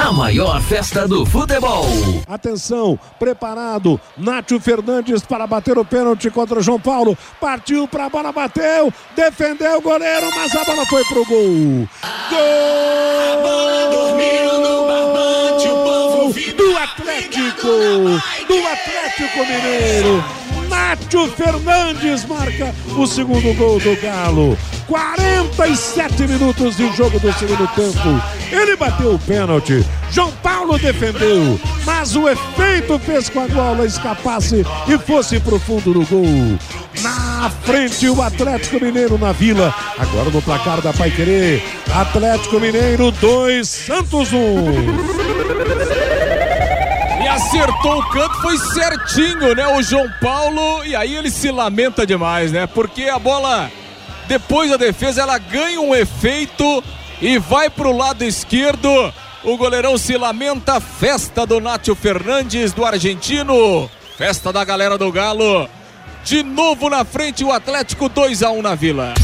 A maior festa do futebol. Atenção, preparado. Nátio Fernandes para bater o pênalti contra o João Paulo. Partiu para a bola, bateu. Defendeu o goleiro, mas a bola foi pro gol. Gol! A bola dormiu no barbante, o povo do Atlético. Do Atlético Mineiro. Nátio Fernandes marca o segundo gol do Galo. 47 minutos de jogo do segundo tempo. Ele bateu o pênalti. João Paulo defendeu, mas o efeito fez com a bola escapasse e fosse pro fundo do gol. Na frente o Atlético Mineiro na Vila. Agora no placar da Pai Querer. Atlético Mineiro 2, Santos 1. E acertou o canto, foi certinho, né? O João Paulo. E aí ele se lamenta demais, né? Porque a bola, depois da defesa, ela ganha um efeito e vai pro lado esquerdo. O goleirão se lamenta. Festa do Nátio Fernandes, do argentino. Festa da galera do Galo. De novo na frente, o Atlético 2 a 1 na Vila.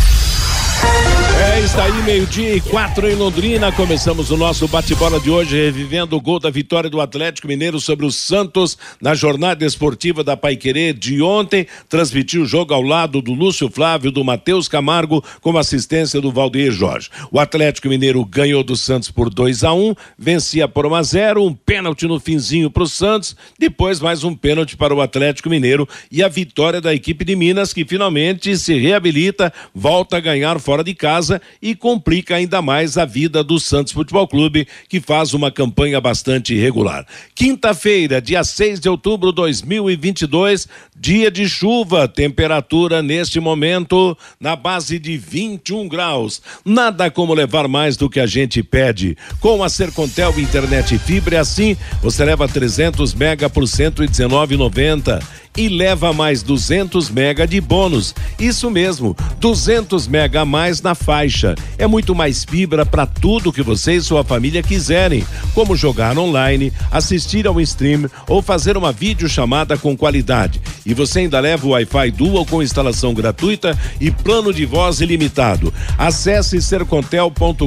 É, está aí meio-dia e quatro em Londrina. Começamos o nosso bate-bola de hoje, revivendo o gol da vitória do Atlético Mineiro sobre o Santos na jornada esportiva da Paiquerê de ontem. Transmitiu o jogo ao lado do Lúcio Flávio, do Matheus Camargo, com assistência do Valdeir Jorge. O Atlético Mineiro ganhou do Santos por 2 a 1 um, vencia por 1 a 0 um pênalti no finzinho para o Santos, depois mais um pênalti para o Atlético Mineiro e a vitória da equipe de Minas, que finalmente se reabilita, volta a ganhar fora de casa e complica ainda mais a vida do Santos Futebol Clube, que faz uma campanha bastante irregular. Quinta-feira, dia 6 de outubro de 2022, dia de chuva, temperatura neste momento na base de 21 graus. Nada como levar mais do que a gente pede. Com a Sercontel Internet Fibra, assim você leva 300 mega por 119,90 e leva mais 200 mega de bônus. Isso mesmo, 200 mega a mais na faixa. É muito mais fibra para tudo que você e sua família quiserem, como jogar online, assistir ao stream ou fazer uma videochamada com qualidade. E você ainda leva o Wi-Fi Dual com instalação gratuita e plano de voz ilimitado. Acesse sercontel.com.br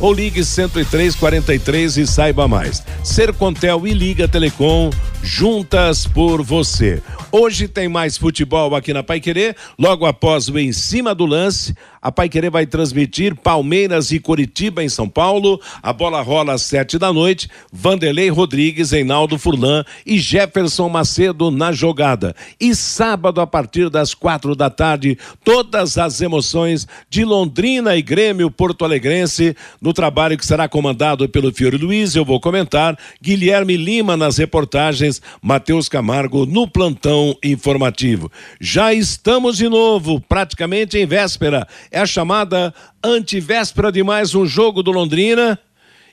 ou ligue 10343 e saiba mais. Sercontel e Liga Telecom juntas por você. Hoje tem mais futebol aqui na Pai Querer, logo após o Em Cima do Lance. A Pai Querer vai transmitir Palmeiras e Coritiba em São Paulo. A bola rola às sete da noite. Vanderlei Rodrigues, Reinaldo Furlan e Jefferson Macedo na jogada. E sábado, a partir das quatro da tarde, todas as emoções de Londrina e Grêmio Porto Alegrense no trabalho que será comandado pelo Fiore Luiz. Eu vou comentar. Guilherme Lima nas reportagens, Matheus Camargo no plantão informativo. Já estamos de novo, praticamente em véspera é a chamada antivéspera de mais um jogo do Londrina.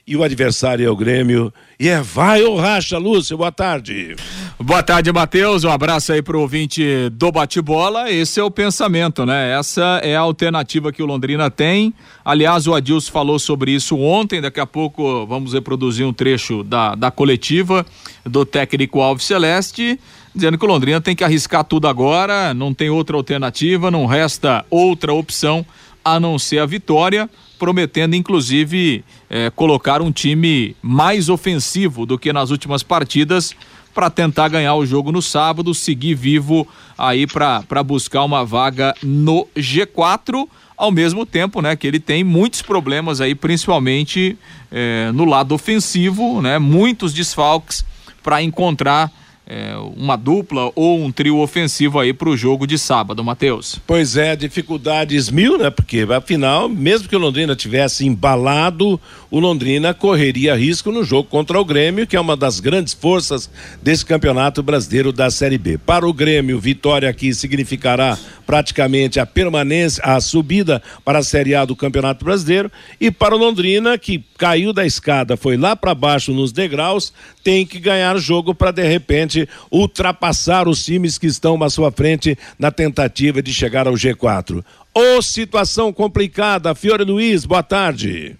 E o adversário é o Grêmio. E é vai ou racha, Lúcio. Boa tarde. Boa tarde, Matheus. Um abraço aí pro ouvinte do bate-bola. Esse é o pensamento, né? Essa é a alternativa que o Londrina tem. Aliás, o Adilson falou sobre isso ontem. Daqui a pouco vamos reproduzir um trecho da, da coletiva do técnico Alves Celeste dizendo que o Londrina tem que arriscar tudo agora, não tem outra alternativa, não resta outra opção a não ser a vitória, prometendo inclusive eh, colocar um time mais ofensivo do que nas últimas partidas para tentar ganhar o jogo no sábado, seguir vivo aí para buscar uma vaga no G4 ao mesmo tempo, né, que ele tem muitos problemas aí, principalmente eh, no lado ofensivo, né, muitos desfalques para encontrar é, uma dupla ou um trio ofensivo aí para o jogo de sábado, Matheus. Pois é, dificuldades mil, né? Porque afinal, mesmo que o Londrina tivesse embalado, o Londrina correria risco no jogo contra o Grêmio, que é uma das grandes forças desse campeonato brasileiro da Série B. Para o Grêmio, vitória aqui significará praticamente a permanência, a subida para a Série A do Campeonato Brasileiro. E para o Londrina, que caiu da escada, foi lá para baixo nos degraus, tem que ganhar jogo para de repente ultrapassar os times que estão à sua frente na tentativa de chegar ao G4. Ô oh, situação complicada, Fiore Luiz, boa tarde.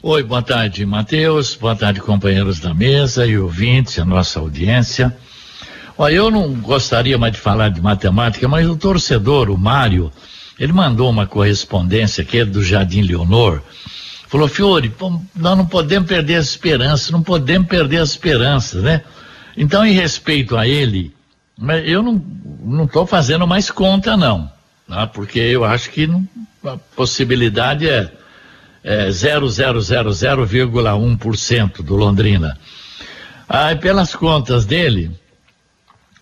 Oi, boa tarde, Matheus. Boa tarde, companheiros da mesa e ouvintes, a nossa audiência. Olha, eu não gostaria mais de falar de matemática, mas o torcedor, o Mário, ele mandou uma correspondência aqui do Jardim Leonor. Falou, Fiore, nós não podemos perder as esperanças, não podemos perder as esperanças, né? Então, em respeito a ele, eu não estou fazendo mais conta, não, tá? porque eu acho que não, a possibilidade é, é 0,000,1% do Londrina. Aí, pelas contas dele,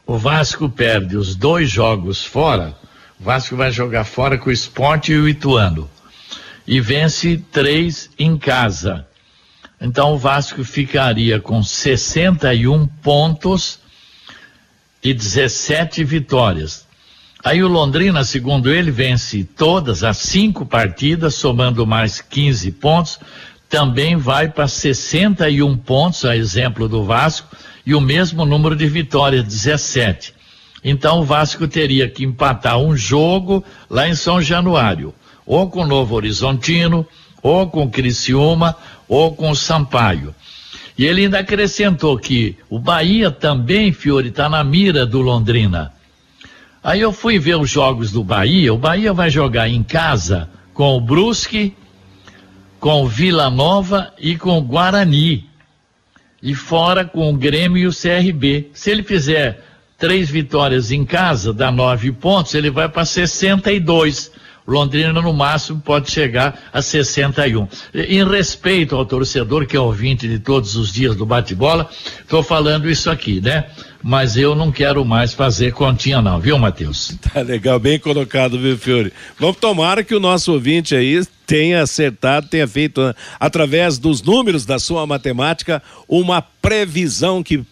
o Vasco perde os dois jogos fora, o Vasco vai jogar fora com o Esporte e o Ituano. E vence três em casa. Então o Vasco ficaria com 61 pontos e 17 vitórias. Aí o Londrina, segundo ele, vence todas as cinco partidas, somando mais 15 pontos, também vai para 61 pontos, a exemplo do Vasco, e o mesmo número de vitórias, 17. Então o Vasco teria que empatar um jogo lá em São Januário, ou com o Novo Horizontino, ou com o Criciúma, ou com o Sampaio. E ele ainda acrescentou que o Bahia também, Fiore, está na mira do Londrina. Aí eu fui ver os jogos do Bahia. O Bahia vai jogar em casa com o Brusque, com o Vila Nova e com o Guarani e fora com o Grêmio e o CRB. Se ele fizer três vitórias em casa, dá nove pontos, ele vai para 62. Londrina, no máximo, pode chegar a 61. Em respeito ao torcedor, que é ouvinte de todos os dias do bate-bola, estou falando isso aqui, né? Mas eu não quero mais fazer continha, não, viu, Matheus? Tá legal, bem colocado, viu, Fiore? Vamos tomar que o nosso ouvinte aí tenha acertado, tenha feito, né, através dos números da sua matemática, uma previsão que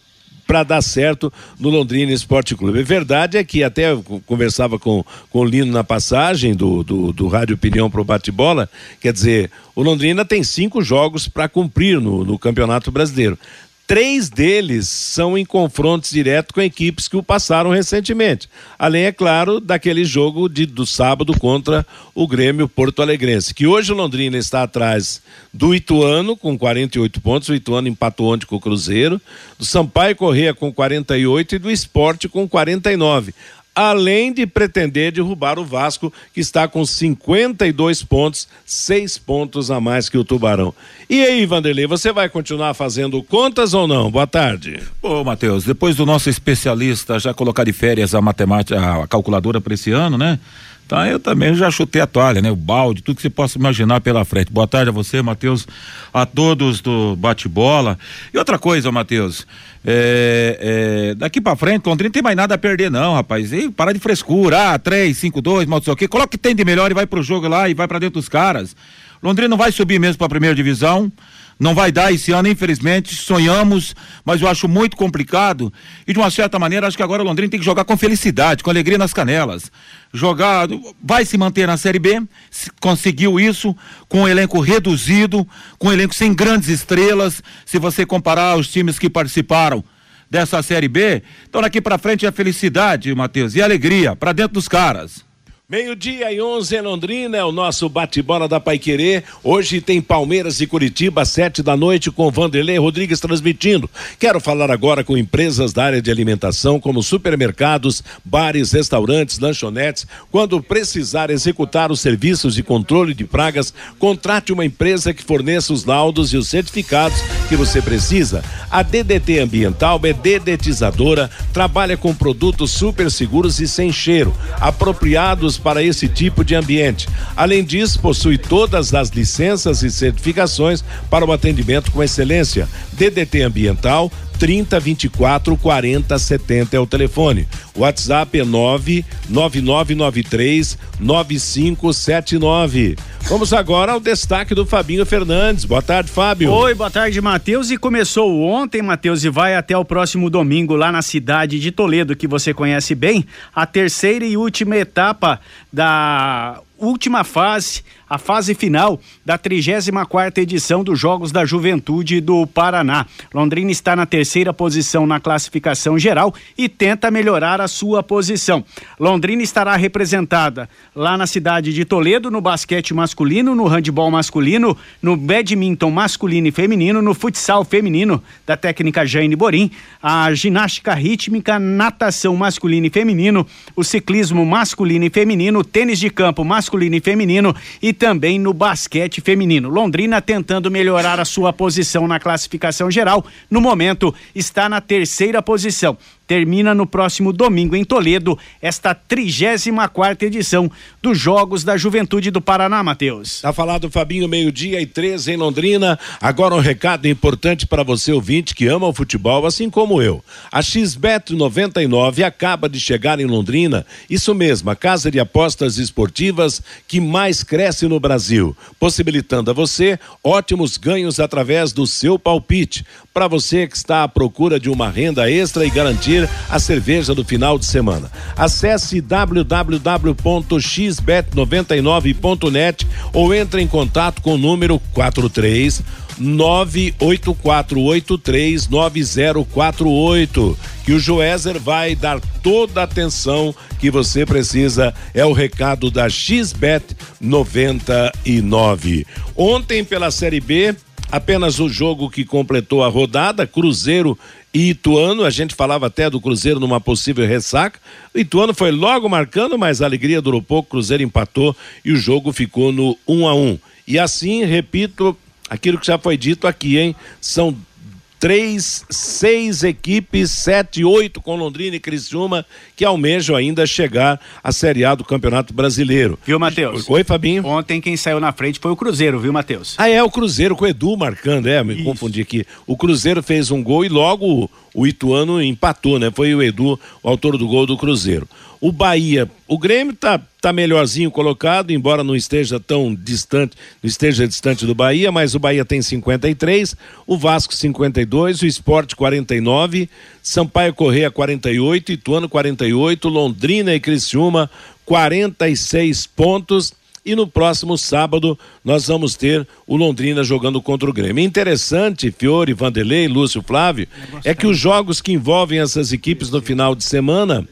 para dar certo no Londrina Esporte Clube. A verdade é que até eu conversava com, com o Lino na passagem do, do, do Rádio Opinião para o bate-bola, quer dizer, o Londrina tem cinco jogos para cumprir no, no Campeonato Brasileiro. Três deles são em confrontos diretos com equipes que o passaram recentemente. Além, é claro, daquele jogo de, do sábado contra o Grêmio Porto Alegrense. Que hoje o Londrina está atrás do Ituano com 48 pontos. O Ituano empatou ontem com o Cruzeiro. Do Sampaio Correia com 48 e do Esporte com 49 além de pretender derrubar o Vasco, que está com 52 pontos, seis pontos a mais que o Tubarão. E aí, Vanderlei, você vai continuar fazendo contas ou não? Boa tarde. Ô, Matheus, depois do nosso especialista já colocar de férias a matemática, a calculadora para esse ano, né? Então eu também já chutei a toalha, né? O balde, tudo que você possa imaginar pela frente. Boa tarde a você, Matheus, a todos do bate-bola. E outra coisa, Matheus, é, é, daqui para frente, Londrina não tem mais nada a perder, não, rapaz. E para de frescura, ah, 3, 5, 2, mal sei o quê. Coloca o que tem de melhor e vai pro jogo lá e vai para dentro dos caras. Londrina não vai subir mesmo para a primeira divisão. Não vai dar esse ano, infelizmente. Sonhamos, mas eu acho muito complicado. E de uma certa maneira, acho que agora o Londrina tem que jogar com felicidade, com alegria nas canelas. Jogar, vai se manter na Série B, conseguiu isso, com um elenco reduzido, com um elenco sem grandes estrelas. Se você comparar os times que participaram dessa Série B, então daqui para frente é felicidade, Matheus, e alegria para dentro dos caras. Meio-dia e 11 em Londrina, é o nosso bate-bola da Paiquerê. Hoje tem Palmeiras e Curitiba, sete da noite, com Vanderlei Rodrigues transmitindo. Quero falar agora com empresas da área de alimentação, como supermercados, bares, restaurantes, lanchonetes. Quando precisar executar os serviços de controle de pragas, contrate uma empresa que forneça os laudos e os certificados que você precisa. A DDT Ambiental é dedetizadora, trabalha com produtos super seguros e sem cheiro, apropriados para esse tipo de ambiente. Além disso, possui todas as licenças e certificações para o atendimento com excelência. DDT Ambiental 30 24 40 70 é o telefone. WhatsApp é 99993 9579. Vamos agora ao destaque do Fabinho Fernandes. Boa tarde, Fábio. Oi, boa tarde, Matheus. E começou ontem, Matheus, e vai até o próximo domingo lá na cidade de Toledo, que você conhece bem, a terceira e última etapa da última fase a fase final da 34 edição dos Jogos da Juventude do Paraná. Londrina está na terceira posição na classificação geral e tenta melhorar a sua posição. Londrina estará representada lá na cidade de Toledo no basquete masculino, no handebol masculino, no badminton masculino e feminino, no futsal feminino da técnica Jane Borim, a ginástica rítmica, natação masculino e feminino, o ciclismo masculino e feminino, tênis de campo masculino e feminino e também no basquete feminino. Londrina tentando melhorar a sua posição na classificação geral. No momento, está na terceira posição termina no próximo domingo em Toledo esta 34 edição dos Jogos da Juventude do Paraná, Matheus. Tá falado Fabinho, meio-dia e 13 em Londrina. Agora um recado importante para você ouvinte que ama o futebol, assim como eu. A XBet 99 acaba de chegar em Londrina. Isso mesmo, a casa de apostas esportivas que mais cresce no Brasil, possibilitando a você ótimos ganhos através do seu palpite. Para você que está à procura de uma renda extra e garantir a cerveja do final de semana. Acesse www.xbet99.net ou entre em contato com o número 43 984839048 que o Joézer vai dar toda a atenção que você precisa é o recado da XBet 99. Ontem pela Série B apenas o jogo que completou a rodada, Cruzeiro e Ituano, a gente falava até do Cruzeiro numa possível ressaca. O Ituano foi logo marcando, mas a alegria durou pouco, Cruzeiro empatou e o jogo ficou no 1 um a 1. Um. E assim, repito, aquilo que já foi dito aqui, hein? São três, seis equipes, sete, oito com Londrina e Criciúma, que almejam ainda chegar à Série A do Campeonato Brasileiro. Viu, Matheus? Oi, Fabinho. Ontem quem saiu na frente foi o Cruzeiro, viu, Matheus? Ah, é, o Cruzeiro com o Edu marcando, é, me Isso. confundi aqui. O Cruzeiro fez um gol e logo o Ituano empatou, né? Foi o Edu, o autor do gol do Cruzeiro. O Bahia, o Grêmio tá, tá melhorzinho colocado, embora não esteja tão distante, não esteja distante do Bahia, mas o Bahia tem 53, o Vasco 52, o Esporte 49, Sampaio Correia 48, Ituano 48, Londrina e Criciúma 46 pontos. E no próximo sábado nós vamos ter o Londrina jogando contra o Grêmio. Interessante, Fiore, Vanderlei, Lúcio Flávio, é que os jogos que envolvem essas equipes no final de semana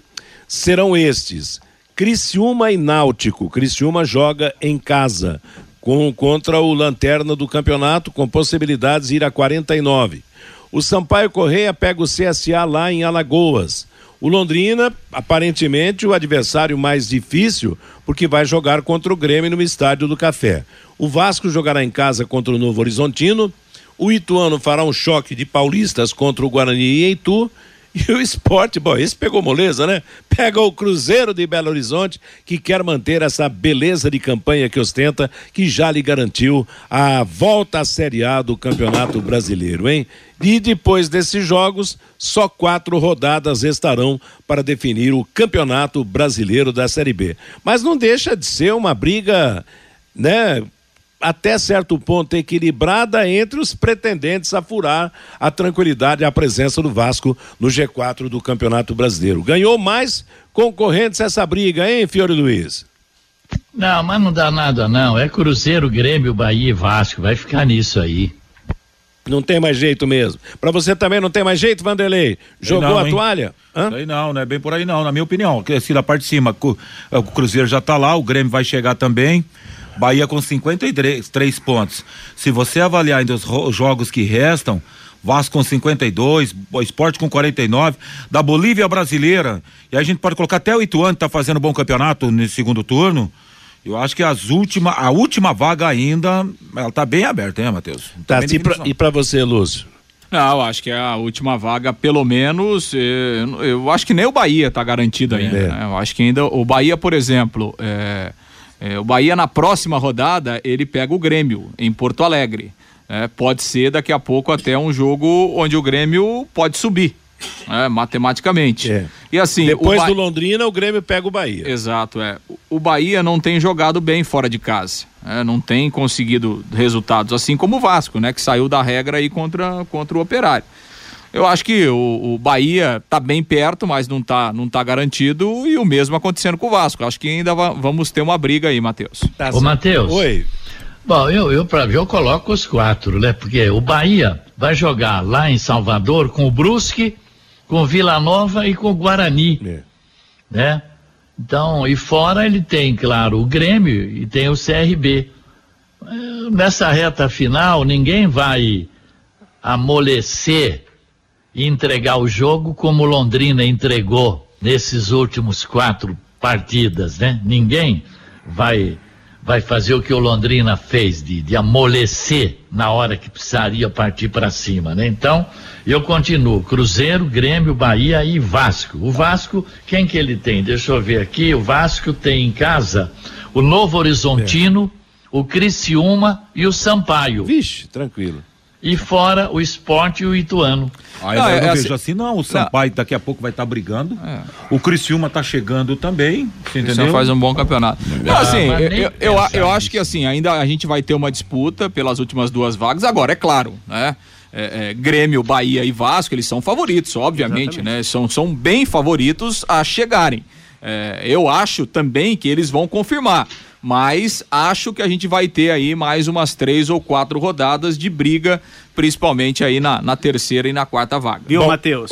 serão estes: Criciúma e Náutico. Criciúma joga em casa com, contra o Lanterna do campeonato, com possibilidades de ir a 49. O Sampaio Correia pega o CSA lá em Alagoas. O Londrina, aparentemente, o adversário mais difícil, porque vai jogar contra o Grêmio no Estádio do Café. O Vasco jogará em casa contra o Novo Horizontino. O Ituano fará um choque de paulistas contra o Guarani e Itu. E o esporte, bom, esse pegou moleza, né? Pega o Cruzeiro de Belo Horizonte, que quer manter essa beleza de campanha que ostenta, que já lhe garantiu a volta à Série A do Campeonato Brasileiro, hein? E depois desses jogos, só quatro rodadas restarão para definir o Campeonato Brasileiro da Série B. Mas não deixa de ser uma briga, né? Até certo ponto equilibrada entre os pretendentes a furar a tranquilidade e a presença do Vasco no G4 do Campeonato Brasileiro. Ganhou mais concorrentes essa briga, hein, Fiore Luiz? Não, mas não dá nada não. É Cruzeiro, Grêmio, Bahia e Vasco. Vai ficar nisso aí. Não tem mais jeito mesmo. Para você também não tem mais jeito, Vanderlei? Jogou não, a toalha? Hã? Aí não, não é bem por aí não, na minha opinião. Se da parte de cima, o Cruzeiro já está lá, o Grêmio vai chegar também. Bahia com 53 pontos. Se você avaliar ainda os jogos que restam, Vasco com 52, o Esporte com 49, da Bolívia brasileira, e a gente pode colocar até o Ituano que tá fazendo bom campeonato nesse segundo turno. Eu acho que as última, a última vaga ainda, ela tá bem aberta, hein, Matheus? Tá, e para você, Lúcio? Não, eu acho que é a última vaga, pelo menos, eu, eh, eu acho que nem o Bahia tá garantido ainda. É. Né? Eu acho que ainda o Bahia, por exemplo, é, é, o Bahia na próxima rodada ele pega o Grêmio em Porto Alegre. É, pode ser daqui a pouco até um jogo onde o Grêmio pode subir. É, matematicamente. É. E assim. Depois Ba- do Londrina, o Grêmio pega o Bahia. Exato, é. O Bahia não tem jogado bem fora de casa. é, não tem conseguido resultados, assim como o Vasco, né? Que saiu da regra aí contra, contra o Operário. Eu acho que o, o Bahia tá bem perto, mas não tá, não tá garantido, e o mesmo acontecendo com o Vasco. Acho que ainda va- vamos ter uma briga aí, Matheus. Tá Ô. Matheus. Oi. Bom, eu, eu, pra, eu coloco os quatro, né? Porque o Bahia vai jogar lá em Salvador com o Brusque, com o Vila Nova e com o Guarani, É. né? Então, e fora ele tem, claro, o Grêmio e tem o CRB. Eh, Nessa reta final, ninguém vai amolecer e entregar o jogo como Londrina entregou nesses últimos quatro partidas, né? Ninguém vai vai fazer o que o Londrina fez de, de amolecer na hora que precisaria partir para cima, né? Então, eu continuo, Cruzeiro, Grêmio, Bahia e Vasco. O Vasco, quem que ele tem? Deixa eu ver aqui, o Vasco tem em casa o Novo Horizontino, o Criciúma e o Sampaio. Vixe, tranquilo. E fora o Esporte e o Ituano. Aí Não, eu é não assim- vejo assim, não. O Sampaio daqui a pouco vai estar brigando. É. O Criciúma tá chegando também. Você Você entendeu? faz um bom campeonato. Não, assim, mas eu, eu, eu, acho que assim, ainda a gente vai ter uma disputa pelas últimas duas vagas. Agora, é claro, né? É, é, Grêmio, Bahia e Vasco, eles são favoritos, obviamente, né? São, são bem favoritos a chegarem. É, eu acho também que eles vão confirmar, mas acho que a gente vai ter aí mais umas três ou quatro rodadas de briga, principalmente aí na, na terceira e na quarta vaga. Viu, Matheus?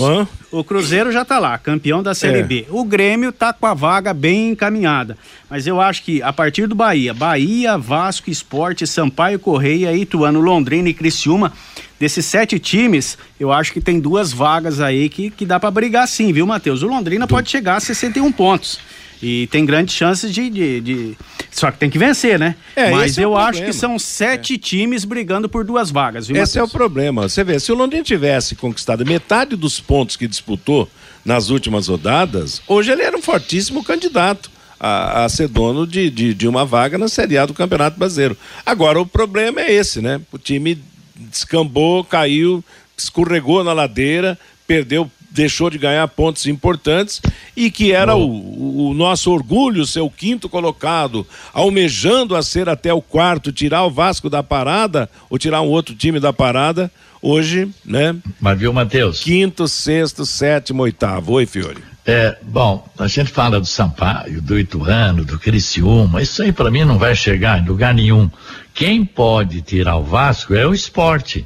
O Cruzeiro já tá lá, campeão da Série É. B. O Grêmio tá com a vaga bem encaminhada. Mas eu acho que a partir do Bahia, Bahia, Vasco, Esporte, Sampaio, Correia, Ituano, Londrina e Criciúma, desses sete times, eu acho que tem duas vagas aí que, que dá pra brigar sim, viu, Matheus? O Londrina pode chegar a 61 pontos. E tem grandes chances de, de, de- Só que tem que vencer, né? É, Mas é eu acho que são sete times brigando por duas vagas, viu, Esse é o Matheus? Problema. Você vê, se o Londrina tivesse conquistado metade dos pontos que disputou nas últimas rodadas, hoje ele era um fortíssimo candidato a, a ser dono de, de, de uma vaga na Série A do Campeonato Brasileiro. Agora, o problema é esse, né? O time descambou, caiu, escorregou na ladeira, perdeu, deixou de ganhar pontos importantes e que era o, o- nosso orgulho ser o quinto colocado, almejando a ser até o quarto, tirar o Vasco da parada ou tirar um outro time da parada. Hoje, né? Mas viu, Matheus? Quinto, sexto, sétimo, oitavo. Oi, Fiore. É, bom, a gente fala do Sampaio, do Ituano, do Criciúma, isso aí para mim não vai chegar em lugar nenhum. Quem pode tirar o Vasco é o esporte.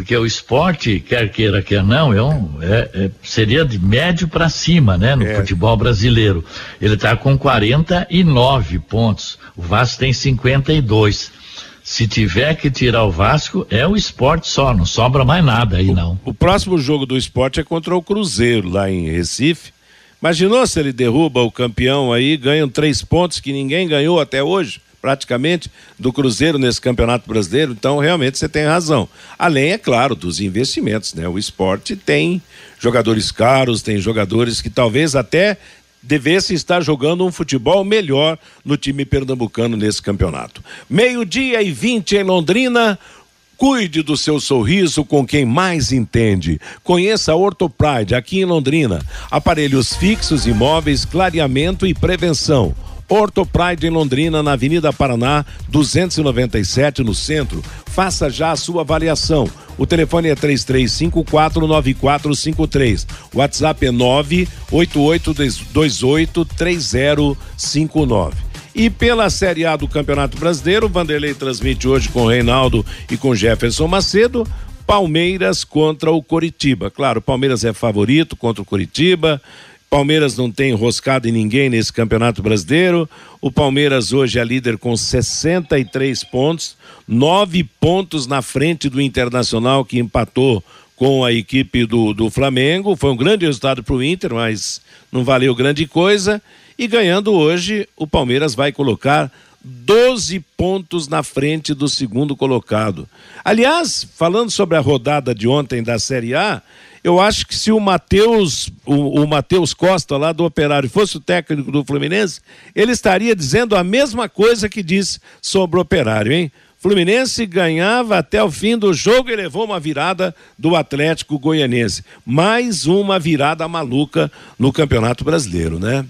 Porque o esporte, quer queira, quer não, é um- é- é- seria de médio para cima, né, no futebol brasileiro. Ele está com 49 pontos, o Vasco tem 52. Se tiver que tirar o Vasco, é o esporte só, não sobra mais nada aí não. O próximo jogo do esporte é contra o Cruzeiro, lá em Recife. Imaginou se ele derruba o campeão aí, ganham três pontos que ninguém ganhou até hoje, praticamente, do Cruzeiro nesse campeonato brasileiro. Então, realmente, você tem razão. Além, é claro, dos investimentos, né? O esporte tem jogadores caros, tem jogadores que talvez até devessem estar jogando um futebol melhor no time pernambucano nesse campeonato. Meio-dia e 20 em Londrina. Cuide do seu sorriso com quem mais entende. Conheça a Ortopride aqui em Londrina. Aparelhos fixos, imóveis, clareamento e prevenção. Ortopride em Londrina, na Avenida Paraná, 297, no centro. Faça já a sua avaliação. O telefone é 33549453. O WhatsApp é 988283059. E pela Série A do Campeonato Brasileiro, Vanderlei transmite hoje com Reinaldo e com Jefferson Macedo. Palmeiras contra o Coritiba. Claro, Palmeiras é favorito contra o Coritiba. Palmeiras não tem enroscado em ninguém nesse Campeonato Brasileiro. O Palmeiras hoje é líder com 63 pontos, nove pontos na frente do Internacional que empatou com a equipe do, do Flamengo. Foi um grande resultado para o Inter, mas não valeu grande coisa. E ganhando hoje, o Palmeiras vai colocar 12 pontos na frente do segundo colocado. Aliás, falando sobre a rodada de ontem da Série A, eu acho que se o Matheus, o, o Matheus Costa lá do Operário fosse o técnico do Fluminense, ele estaria dizendo a mesma coisa que disse sobre o Operário, hein? Fluminense ganhava até o fim do jogo e levou uma virada do Atlético Goianense. Mais uma virada maluca no Campeonato Brasileiro, né?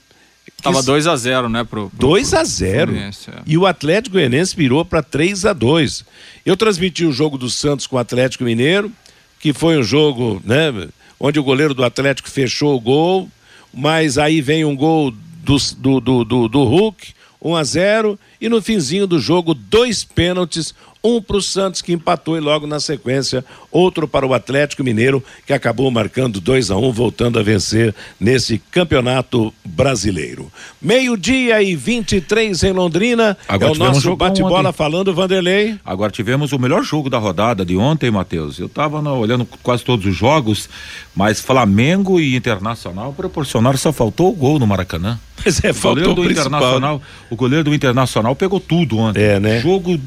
Tava 2 a 0 né? Pro, pro 2 a 0 Fluminense, é. E o Atlético Goianense virou para 3 a 2 Eu transmiti o jogo do Santos com o Atlético Mineiro, que foi um jogo, né? Onde o goleiro do Atlético fechou o gol, mas aí vem um gol do, do, do, do, do Hulk, 1 a 0 e no finzinho do jogo, dois pênaltis, um para o Santos que empatou e logo na sequência, outro para o Atlético Mineiro, que acabou marcando 2 a 1 voltando a vencer nesse campeonato brasileiro. Meio-dia e 23 em Londrina. Agora é o nosso bate-bola falando, Vanderlei. Agora tivemos o melhor jogo da rodada de ontem, Matheus. Eu estava olhando quase todos os jogos, mas Flamengo e Internacional proporcionaram, só faltou o gol no Maracanã. Mas é, O faltou goleiro o do. Internacional, o goleiro do Internacional pegou tudo ontem. É, né? Jogo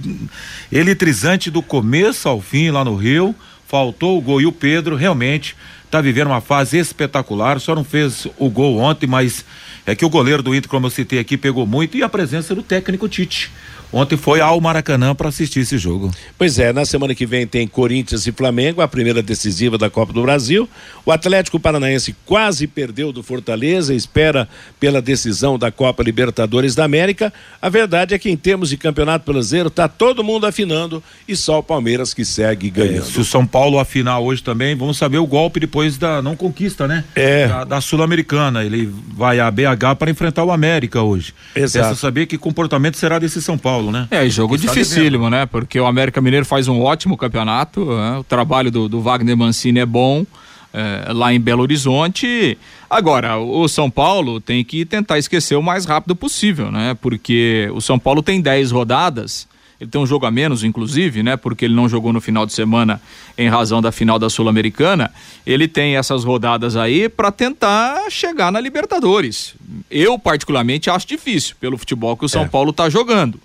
eletrizante do começo ao fim lá no Rio. Faltou o gol e o Pedro realmente está vivendo uma fase espetacular. Só não fez o gol ontem, mas é que o goleiro do Inter, como eu citei aqui, pegou muito e a presença do técnico Tite. Ontem foi ao Maracanã para assistir esse jogo. Pois é, na semana que vem tem Corinthians e Flamengo, a primeira decisiva da Copa do Brasil. O Atlético Paranaense quase perdeu do Fortaleza, espera pela decisão da Copa Libertadores da América. A verdade é que em termos de Campeonato Brasileiro tá todo mundo afinando e só o Palmeiras que segue ganhando. Se o São Paulo afinar hoje também, vamos saber o golpe depois da não conquista, né? É. Da, da Sul-Americana. Ele vai a BH para enfrentar o América hoje. Exato. Resta saber que comportamento será desse São Paulo, né? É, jogo Está dificílimo, né? Porque o América Mineiro faz um ótimo campeonato, né? o trabalho do, do Wagner Mancini é bom é, lá em Belo Horizonte. Agora, o São Paulo tem que tentar esquecer o mais rápido possível, né? Porque o São Paulo tem 10 rodadas, ele tem um jogo a menos, inclusive, né? Porque ele não jogou no final de semana em razão da final da Sul-Americana. Ele tem essas rodadas aí para tentar chegar na Libertadores. Eu, particularmente, acho difícil pelo futebol que o São É. Paulo está jogando.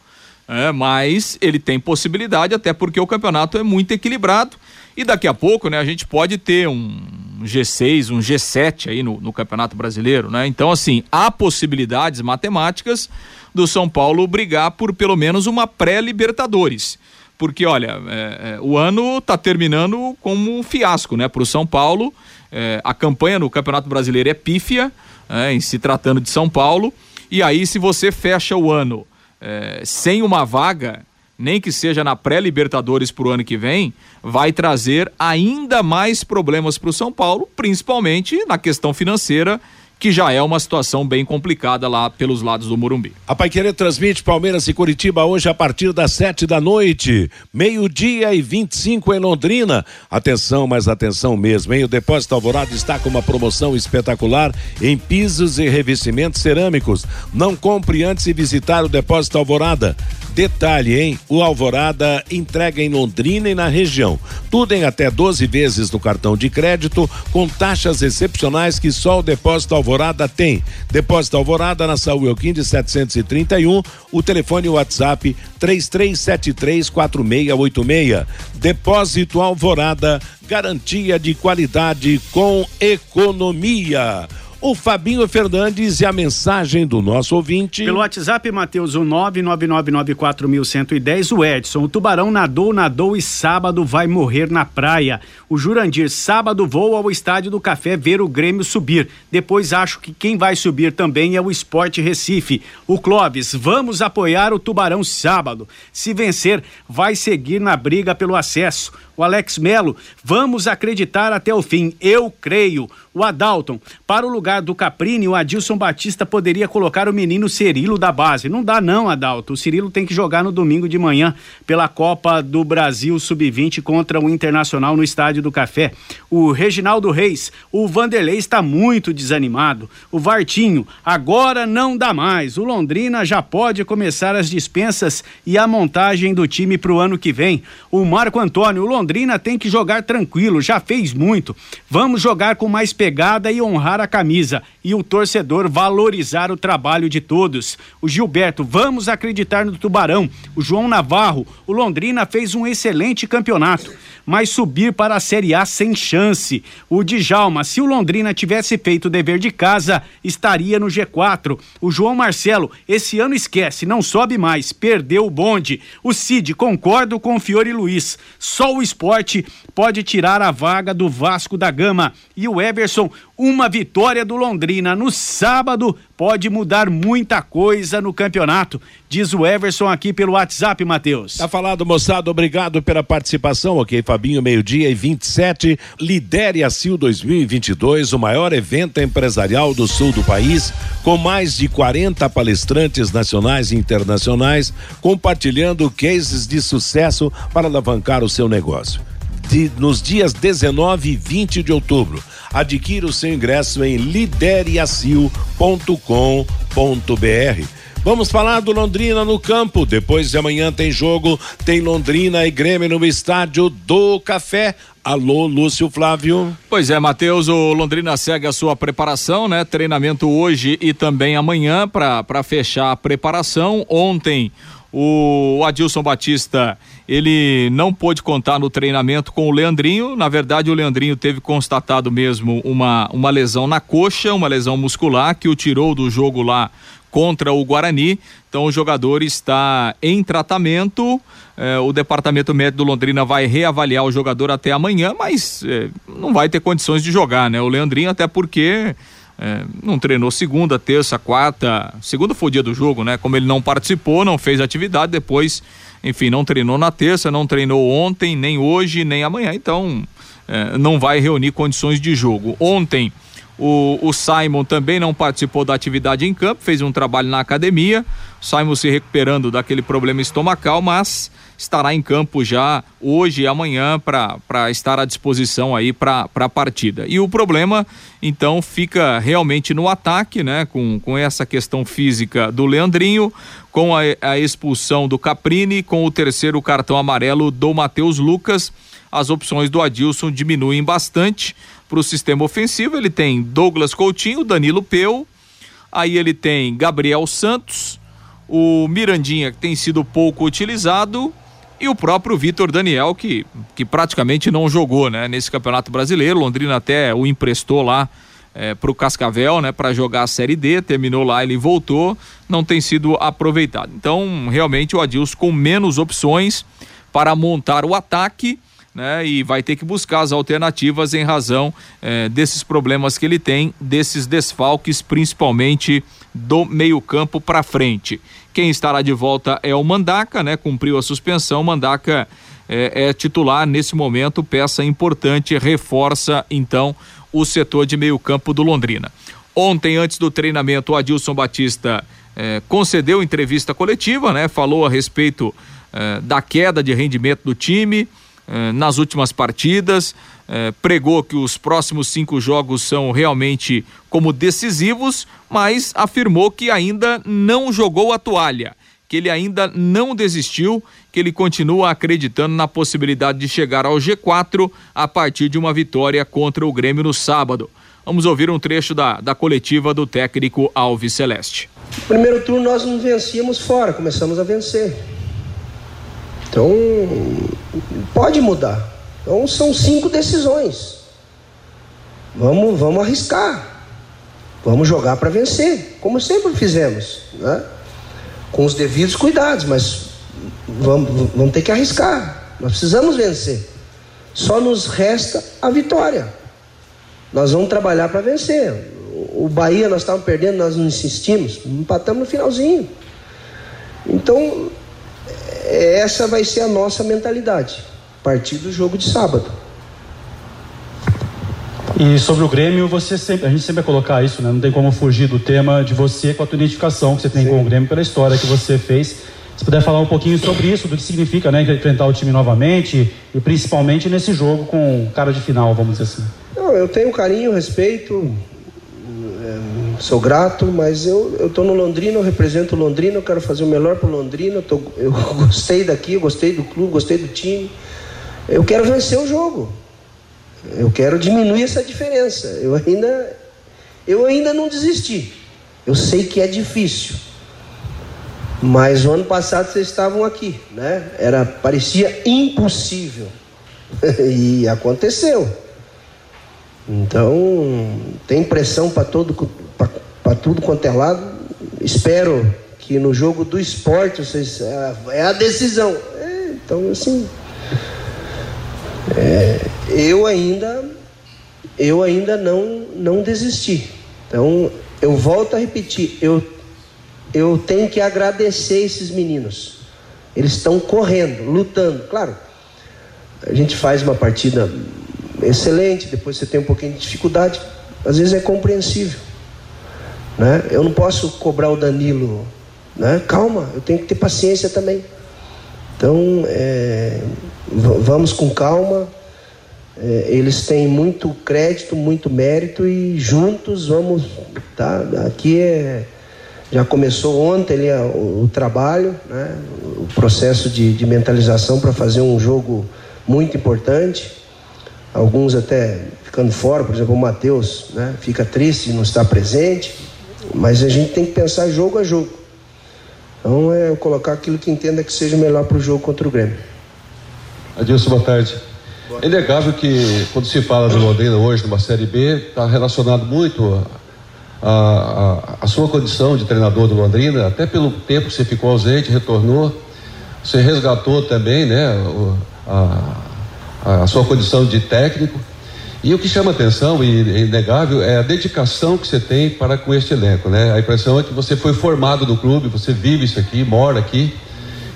É, mas ele tem possibilidade, até porque o campeonato é muito equilibrado. E daqui a pouco, né, a gente pode ter um G6, um G7 aí no, no Campeonato Brasileiro, né? Então, assim, há possibilidades matemáticas do São Paulo brigar por pelo menos uma pré-Libertadores. Porque, olha, é, é, o ano está terminando como um fiasco, né, para o São Paulo. É, a campanha no Campeonato Brasileiro é pífia, é, em se tratando de São Paulo. E aí, se você fecha o ano é, sem uma vaga, nem que seja na pré-Libertadores para o ano que vem, vai trazer ainda mais problemas para o São Paulo, principalmente na questão financeira, que já é uma situação bem complicada lá pelos lados do Morumbi. A Paiquerê transmite Palmeiras e Curitiba hoje a partir das sete da noite, meio-dia e 25 em Londrina. Atenção, mas atenção mesmo, hein? O Depósito Alvorada está com uma promoção espetacular em pisos e revestimentos cerâmicos. Não compre antes de visitar o Depósito Alvorada. Detalhe, hein? O Alvorada entrega em Londrina e na região. Tudo em até 12 vezes no cartão de crédito, com taxas excepcionais que só o Depósito Alvorada tem. Depósito Alvorada na Saúl Elquim 731, o telefone WhatsApp 33734686. Depósito Alvorada, garantia de qualidade com economia. O Fabinho Fernandes e a mensagem do nosso ouvinte. Pelo WhatsApp, Matheus, o 99994110, o Edson. O Tubarão nadou, nadou e sábado vai morrer na praia. O Jurandir, sábado vou ao Estádio do Café ver o Grêmio subir. Depois acho que quem vai subir também é o Esporte Recife. O Clóvis, vamos apoiar o Tubarão sábado. Se vencer, vai seguir na briga pelo acesso. O Alex Melo, vamos acreditar até o fim. Eu creio. O Adalton, para o lugar do Caprini, o Adilson Batista poderia colocar o menino Cirilo da base. Não dá não, Adalto. O Cirilo tem que jogar no domingo de manhã pela Copa do Brasil Sub-20 contra o Internacional no Estádio do Café. O Reginaldo Reis, o Vanderlei está muito desanimado. O Vartinho, agora não dá mais. O Londrina já pode começar as dispensas e a montagem do time para o ano que vem. O Marco Antônio, o Londrina tem que jogar tranquilo, já fez muito. Vamos jogar com mais pegada e honrar a camisa. E o torcedor valorizar o trabalho de todos. O Gilberto, vamos acreditar no Tubarão. O João Navarro, o Londrina fez um excelente campeonato. mas subir para a Série A sem chance. O Djalma, se o Londrina tivesse feito o dever de casa, estaria no G4. O João Marcelo, esse ano esquece, não sobe mais, perdeu o bonde. O Cid, concordo com o Fiore Luiz. Só o esporte pode tirar a vaga do Vasco da Gama. E o Everson, uma vitória do Londrina no sábado pode mudar muita coisa no campeonato, diz o Everson aqui pelo WhatsApp, Matheus. Tá falado, moçada, obrigado pela participação, ok? Fabinho, meio-dia e 27, lidere a CIL 2022, o maior evento empresarial do sul do país, com mais de 40 palestrantes nacionais e internacionais, compartilhando cases de sucesso para alavancar o seu negócio. De, nos dias 19 e 20 de outubro. Adquira o seu ingresso em lideriacil.com.br. Vamos falar do Londrina no campo. Depois de amanhã tem jogo, tem Londrina e Grêmio no estádio do Café. Alô, Lúcio Flávio. Pois é, Matheus, o Londrina segue a sua preparação, né? Treinamento hoje e também amanhã para fechar a preparação. Ontem o Adilson Batista, ele não pôde contar no treinamento com o Leandrinho. Na verdade, o Leandrinho teve constatado mesmo uma, uma lesão na coxa, uma lesão muscular que o tirou do jogo lá contra o Guarani. Então o jogador está em tratamento. Eh, o departamento médico do Londrina vai reavaliar o jogador até amanhã, mas eh, não vai ter condições de jogar, né? O Leandrinho, até porque eh, não treinou segunda, terça, quarta. Segunda foi o dia do jogo, né? Como ele não participou, não fez atividade, depois, enfim, não treinou na terça, não treinou ontem, nem hoje, nem amanhã. Então, não vai reunir condições de jogo. Ontem o, o Simon também não participou da atividade em campo, fez um trabalho na academia. Simon se recuperando daquele problema estomacal, mas estará em campo já hoje e amanhã para estar à disposição aí para a partida. E o problema, então, fica realmente no ataque, né? Com, com essa questão física do Leandrinho, com a, a expulsão do Caprini, com o terceiro cartão amarelo do Matheus Lucas. As opções do Adilson diminuem bastante para o sistema ofensivo. Ele tem Douglas Coutinho, Danilo Peu, aí ele tem Gabriel Santos, o Mirandinha, que tem sido pouco utilizado, e o próprio Vitor Daniel, que, que praticamente não jogou né, nesse Campeonato Brasileiro. Londrina até o emprestou lá é, para o Cascavel, né, para jogar a Série D, terminou lá, ele voltou, não tem sido aproveitado. Então, realmente, o Adilson com menos opções para montar o ataque né? E vai ter que buscar as alternativas em razão eh, desses problemas que ele tem, desses desfalques, principalmente do meio-campo para frente. Quem estará de volta é o Mandaca, né? Cumpriu a suspensão. Mandaca é, é titular nesse momento, peça importante, reforça então o setor de meio-campo do Londrina. Ontem, antes do treinamento, o Adilson Batista eh, concedeu entrevista coletiva, né? Falou a respeito eh, da queda de rendimento do time eh, nas últimas partidas, eh, pregou que os próximos cinco jogos são realmente como decisivos, mas afirmou que ainda não jogou a toalha, que ele ainda não desistiu, que ele continua acreditando na possibilidade de chegar ao G4 a partir de uma vitória contra o Grêmio no sábado. Vamos ouvir um trecho da, da coletiva do técnico Alves Celeste. Primeiro turno nós não vencíamos fora, começamos a vencer. Então, pode mudar. Então, são cinco decisões. Vamos, vamos arriscar. Vamos jogar para vencer, como sempre fizemos, né? com os devidos cuidados, mas vamos, vamos ter que arriscar. Nós precisamos vencer. Só nos resta a vitória. Nós vamos trabalhar para vencer. O Bahia nós estávamos perdendo, nós não insistimos, empatamos no finalzinho. Então, essa vai ser a nossa mentalidade, a partir do jogo de sábado. E sobre o Grêmio, você sempre, a gente sempre vai colocar isso, né? Não tem como fugir do tema de você com a tua identificação que você tem Sim. com o Grêmio pela história que você fez. Se puder falar um pouquinho sobre isso, do que significa, né, enfrentar o time novamente e principalmente nesse jogo com cara de final, vamos dizer assim. Não, eu tenho carinho, respeito, sou grato, mas eu tô no Londrina, eu represento o Londrina, eu quero fazer o melhor para o Londrina, eu, tô, eu gostei daqui, eu gostei do clube, gostei do time. Eu quero vencer o jogo. Eu quero diminuir essa diferença. Eu ainda eu ainda não desisti. Eu sei que é difícil. Mas o ano passado vocês estavam aqui, né? Era parecia impossível. e aconteceu. Então, tem pressão para todo para tudo quanto é lado. Espero que no jogo do esporte vocês, é, é a decisão. É, então, assim, é, eu ainda eu ainda não não desisti. Então, eu volto a repetir, eu eu tenho que agradecer esses meninos. Eles estão correndo, lutando. Claro, a gente faz uma partida excelente, depois você tem um pouquinho de dificuldade, às vezes é compreensível. Né? Eu não posso cobrar o Danilo, né? calma, eu tenho que ter paciência também. Então, é, vamos com calma. É, eles têm muito crédito, muito mérito e juntos vamos. Tá? Aqui é, já começou ontem ali, o, o trabalho, né? o processo de, de mentalização para fazer um jogo muito importante. Alguns até ficando fora, por exemplo, o Matheus né? fica triste de não estar presente, mas a gente tem que pensar jogo a jogo. Então é colocar aquilo que entenda que seja melhor para o jogo contra o Grêmio. Adilson, boa tarde. É inegável que quando se fala do Londrina hoje numa Série B, está relacionado muito a, a, a, sua condição de treinador do Londrina, até pelo tempo que você ficou ausente, retornou, você resgatou também né, a, a sua condição de técnico. E o que chama atenção e é inegável é a dedicação que você tem para com este elenco, né? A impressão é que você foi formado no clube, você vive isso aqui, mora aqui.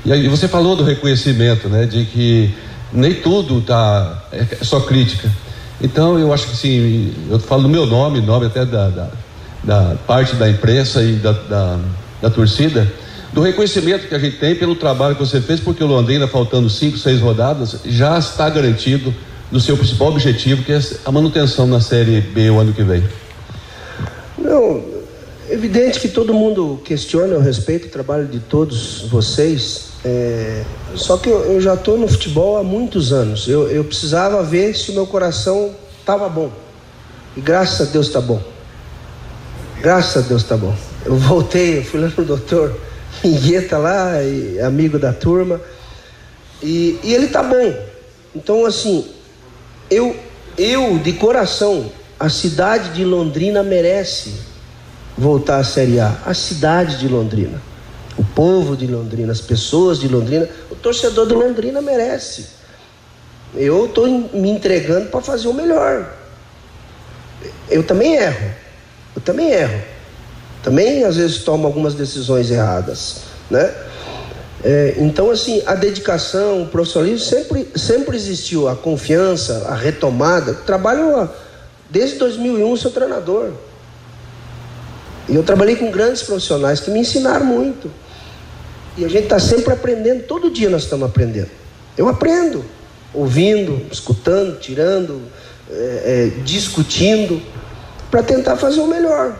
E aí você falou do reconhecimento, né? De que nem tudo tá é só crítica. Então eu acho que sim, eu falo no meu nome, nome até da, da, da parte da imprensa e da, da, da torcida, do reconhecimento que a gente tem pelo trabalho que você fez, porque o Londrina, faltando cinco, seis rodadas, já está garantido do seu principal objetivo, que é a manutenção na Série B o ano que vem? Não, evidente que todo mundo questiona, eu respeito o trabalho de todos vocês, é, só que eu, eu já estou no futebol há muitos anos, eu, eu precisava ver se o meu coração estava bom, e graças a Deus está bom, graças a Deus está bom. Eu voltei, eu fui lá no doutor Ingueta lá, amigo da turma, e, e ele está bom. Então, assim, eu, eu de coração, a cidade de Londrina merece voltar à Série A. A cidade de Londrina, o povo de Londrina, as pessoas de Londrina, o torcedor de Londrina merece. Eu estou me entregando para fazer o melhor. Eu também erro. Eu também erro. Também às vezes tomo algumas decisões erradas, né? É, então, assim, a dedicação, o profissionalismo sempre, sempre existiu, a confiança, a retomada. Trabalho desde 2001, sou treinador. E eu trabalhei com grandes profissionais que me ensinaram muito. E a gente está sempre aprendendo, todo dia nós estamos aprendendo. Eu aprendo, ouvindo, escutando, tirando, é, é, discutindo, para tentar fazer o melhor.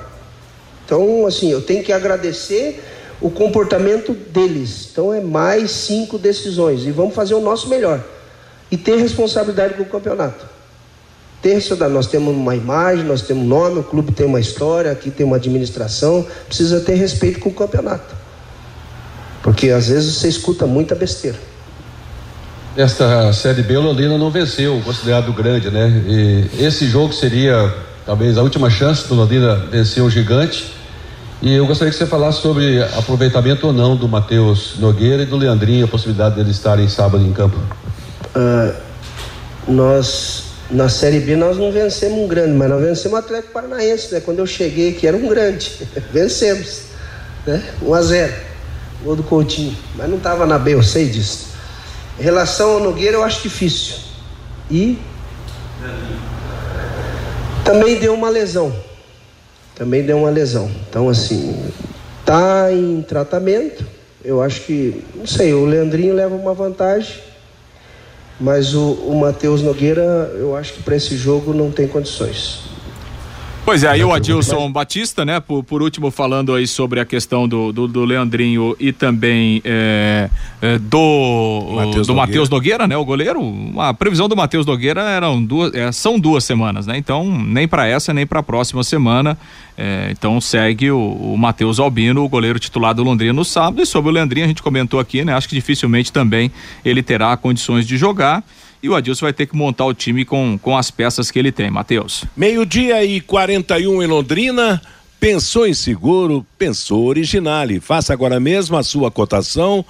Então, assim, eu tenho que agradecer o comportamento deles. Então é mais cinco decisões e vamos fazer o nosso melhor e ter responsabilidade com o campeonato. Ter nós temos uma imagem, nós temos um nome, o clube tem uma história, aqui tem uma administração, precisa ter respeito com o campeonato. Porque às vezes você escuta muita besteira. Esta Série B, o Londrina não venceu, considerado grande, né? E esse jogo seria talvez a última chance do Londrina vencer o gigante e eu gostaria que você falasse sobre aproveitamento ou não do Matheus Nogueira e do Leandrinho, a possibilidade deles estarem sábado em campo. Uh, nós, na Série B, nós não vencemos um grande, mas nós vencemos o Atlético Paranaense, né? Quando eu cheguei aqui era um grande. vencemos, né? 1 a 0 Gol do Coutinho. Mas não estava na B, eu sei disso. Em relação ao Nogueira, eu acho difícil. E também deu uma lesão também deu uma lesão. Então, assim, tá em tratamento. Eu acho que, não sei, o Leandrinho leva uma vantagem, mas o, o Matheus Nogueira, eu acho que para esse jogo não tem condições. Pois é, aí o Adilson Batista, né, por, por último, falando aí sobre a questão do, do, do Leandrinho e também é, é, do Mateus do Matheus Nogueira, né, o goleiro. A previsão do Matheus Nogueira eram duas, é, são duas semanas, né? Então, nem para essa nem para a próxima semana. É, então segue o, o Matheus Albino, o goleiro titular do Londrina no sábado. E sobre o Leandrinho a gente comentou aqui, né? Acho que dificilmente também ele terá condições de jogar e o Adilson vai ter que montar o time com, com as peças que ele tem, Matheus. Meio-dia e 41 em Londrina. Pensou em seguro? Pensou Originale. Faça agora mesmo a sua cotação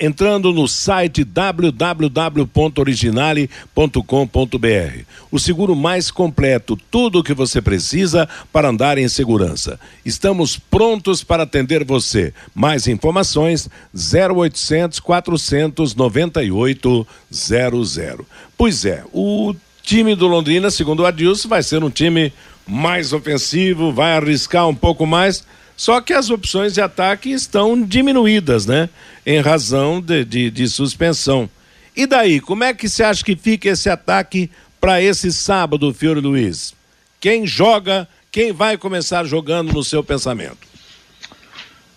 entrando no site www.originale.com.br. O seguro mais completo, tudo o que você precisa para andar em segurança. Estamos prontos para atender você. Mais informações 0800 498 00. Pois é, o time do Londrina, segundo o Adilson, vai ser um time mais ofensivo, vai arriscar um pouco mais só que as opções de ataque estão diminuídas, né? Em razão de, de, de suspensão. E daí, como é que você acha que fica esse ataque para esse sábado, Fiore Luiz? Quem joga, quem vai começar jogando no seu pensamento?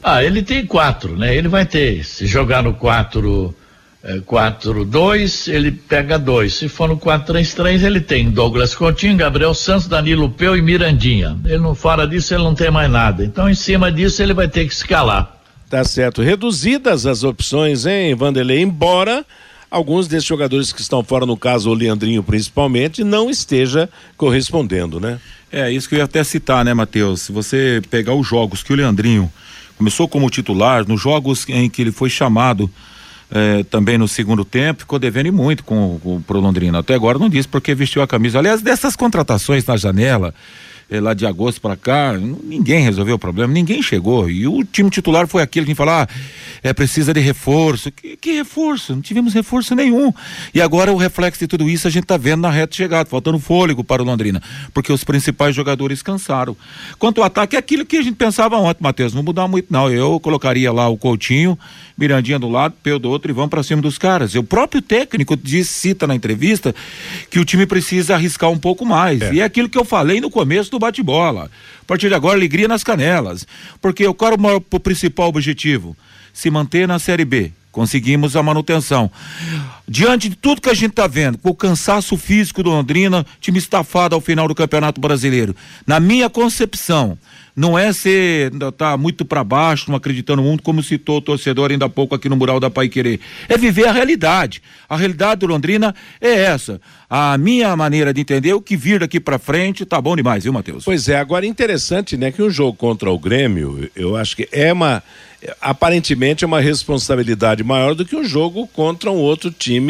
Ah, ele tem quatro, né? Ele vai ter, se jogar no quatro 4-2, é, ele pega dois. Se for no 4-3-3, ele tem Douglas Coutinho, Gabriel Santos, Danilo Peu e Mirandinha. Ele não fora disso, ele não tem mais nada. Então, em cima disso, ele vai ter que escalar. Tá certo. Reduzidas as opções, hein, Vanderlei? Embora alguns desses jogadores que estão fora, no caso o Leandrinho principalmente, não esteja correspondendo, né? É, isso que eu ia até citar, né, Matheus? Se você pegar os jogos que o Leandrinho começou como titular, nos jogos em que ele foi chamado eh, também no segundo tempo, ficou devendo muito com, com pro Londrina. Até agora não disse porque vestiu a camisa. Aliás, dessas contratações na janela, lá de agosto para cá, ninguém resolveu o problema, ninguém chegou. E o time titular foi aquele que falar, ah, é precisa de reforço. Que, que, reforço? Não tivemos reforço nenhum. E agora o reflexo de tudo isso a gente está vendo na reta chegada, faltando fôlego para o Londrina, porque os principais jogadores cansaram. Quanto ao ataque, é aquilo que a gente pensava ontem, Matheus, não mudar muito não. Eu colocaria lá o Coutinho, Mirandinha do lado, Peu do outro e vamos para cima dos caras. E o próprio técnico diz, cita na entrevista que o time precisa arriscar um pouco mais. É. E é aquilo que eu falei no começo do bate-bola. A partir de agora, alegria nas canelas. Porque eu quero o, o principal objetivo? Se manter na Série B. Conseguimos a manutenção. Diante de tudo que a gente está vendo, com o cansaço físico do Londrina, time estafado ao final do Campeonato Brasileiro. Na minha concepção, não é ser tá muito para baixo, não acreditando muito, como citou o torcedor ainda há pouco aqui no mural da Pai Querer. É viver a realidade. A realidade do Londrina é essa. A minha maneira de entender, o que vir daqui para frente, tá bom demais, viu, Matheus? Pois é, agora interessante, né, que um jogo contra o Grêmio, eu acho que é uma aparentemente é uma responsabilidade maior do que um jogo contra um outro time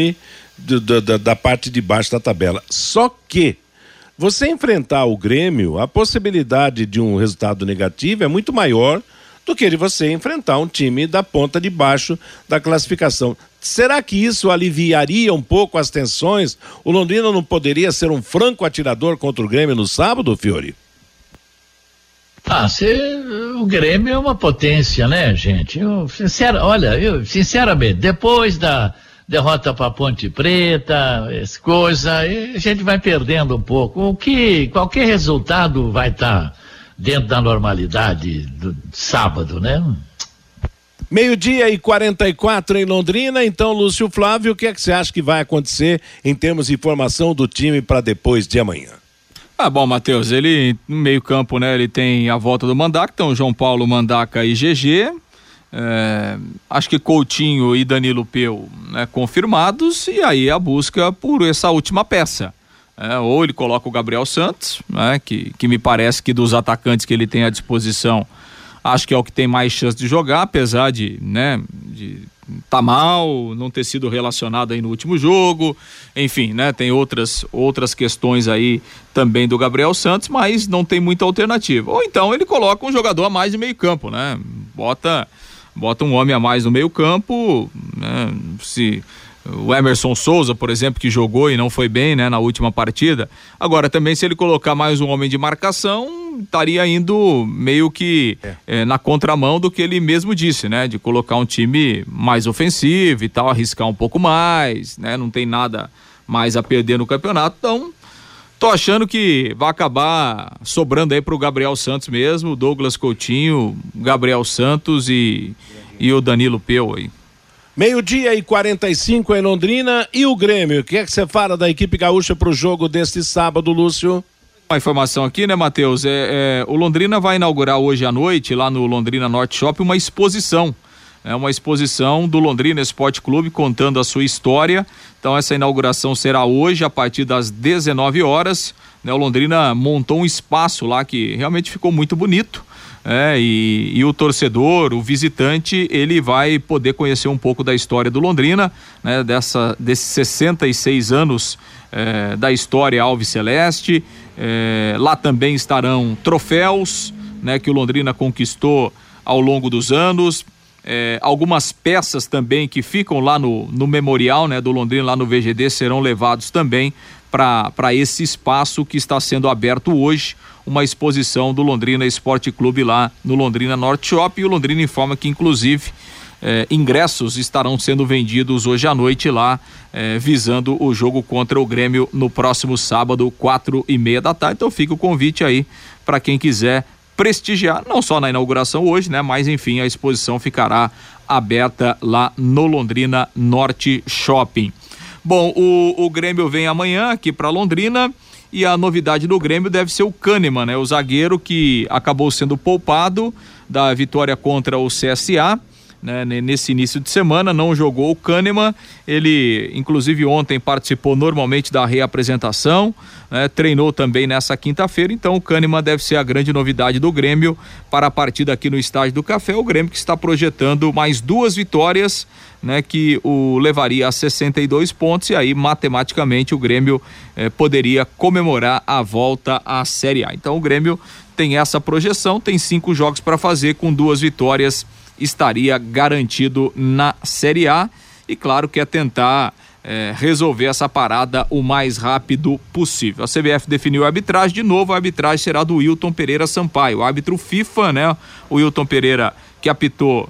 do, do, da, da parte de baixo da tabela. Só que você enfrentar o Grêmio, a possibilidade de um resultado negativo é muito maior do que de você enfrentar um time da ponta de baixo da classificação. Será que isso aliviaria um pouco as tensões? O Londrina não poderia ser um franco atirador contra o Grêmio no sábado, Fiore? Ah, se, o Grêmio é uma potência, né, gente? Eu, sincera, olha, eu, sinceramente, depois da, derrota para Ponte Preta, essa coisa, a gente vai perdendo um pouco. O que qualquer resultado vai estar tá dentro da normalidade do sábado, né? Meio-dia e 44 em Londrina. Então, Lúcio Flávio, o que é que você acha que vai acontecer em termos de formação do time para depois de amanhã? Ah, bom, Matheus, ele no meio-campo, né? Ele tem a volta do Mandaca, então João Paulo, Mandaca e GG. É, acho que Coutinho e Danilo Peu né, confirmados e aí a busca por essa última peça. É, ou ele coloca o Gabriel Santos, né, que, que me parece que dos atacantes que ele tem à disposição, acho que é o que tem mais chance de jogar, apesar de, né, tá mal, não ter sido relacionado aí no último jogo, enfim, né, tem outras outras questões aí também do Gabriel Santos, mas não tem muita alternativa. Ou então ele coloca um jogador a mais de meio campo, né? Bota bota um homem a mais no meio campo, né? Se o Emerson Souza, por exemplo, que jogou e não foi bem, né, na última partida. Agora também se ele colocar mais um homem de marcação, estaria indo meio que é. É, na contramão do que ele mesmo disse, né, de colocar um time mais ofensivo e tal, arriscar um pouco mais, né, não tem nada mais a perder no campeonato, então Tô achando que vai acabar sobrando aí pro Gabriel Santos mesmo, Douglas Coutinho, Gabriel Santos e, e o Danilo Peu aí. Meio-dia e 45 em Londrina. E o Grêmio? O que é que você fala da equipe gaúcha pro jogo deste sábado, Lúcio? Uma informação aqui, né, Matheus? É, é, o Londrina vai inaugurar hoje à noite, lá no Londrina Norte Shopping, uma exposição É uma exposição do Londrina Esporte Clube contando a sua história. Então essa inauguração será hoje a partir das 19 horas. Né? O Londrina montou um espaço lá que realmente ficou muito bonito. É, e, e, o torcedor, o visitante, ele vai poder conhecer um pouco da história do Londrina, né, dessa, desses 66 anos é, da história Alves Celeste. É, lá também estarão troféus né, que o Londrina conquistou ao longo dos anos. É, algumas peças também que ficam lá no, no memorial né, do Londrina, lá no VGD, serão levados também para esse espaço que está sendo aberto hoje, uma exposição do Londrina Esporte Clube lá no Londrina Norte Shop. E o Londrina informa que, inclusive, eh, ingressos estarão sendo vendidos hoje à noite lá, eh, visando o jogo contra o Grêmio no próximo sábado, quatro e meia da tarde. Então fica o convite aí para quem quiser prestigiar, não só na inauguração hoje, né? Mas enfim, a exposição ficará aberta lá no Londrina Norte Shopping. Bom, o, o Grêmio vem amanhã aqui para Londrina e a novidade do Grêmio deve ser o Kahneman, né? O zagueiro que acabou sendo poupado da vitória contra o CSA né, nesse início de semana, não jogou o Kahneman, ele inclusive ontem participou normalmente da reapresentação, né, treinou também nessa quinta-feira, então o Kahneman deve ser a grande novidade do Grêmio para a partida aqui no Estádio do Café, o Grêmio que está projetando mais duas vitórias, né, que o levaria a 62 pontos. E aí matematicamente o Grêmio eh, poderia comemorar a volta à Série A. Então o Grêmio tem essa projeção, tem cinco jogos para fazer com duas vitórias estaria garantido na Série A. E claro que é tentar é, resolver essa parada o mais rápido possível. A CBF definiu a arbitragem, de novo a arbitragem será do Wilton Pereira Sampaio, o árbitro FIFA, né? O Wilton Pereira que apitou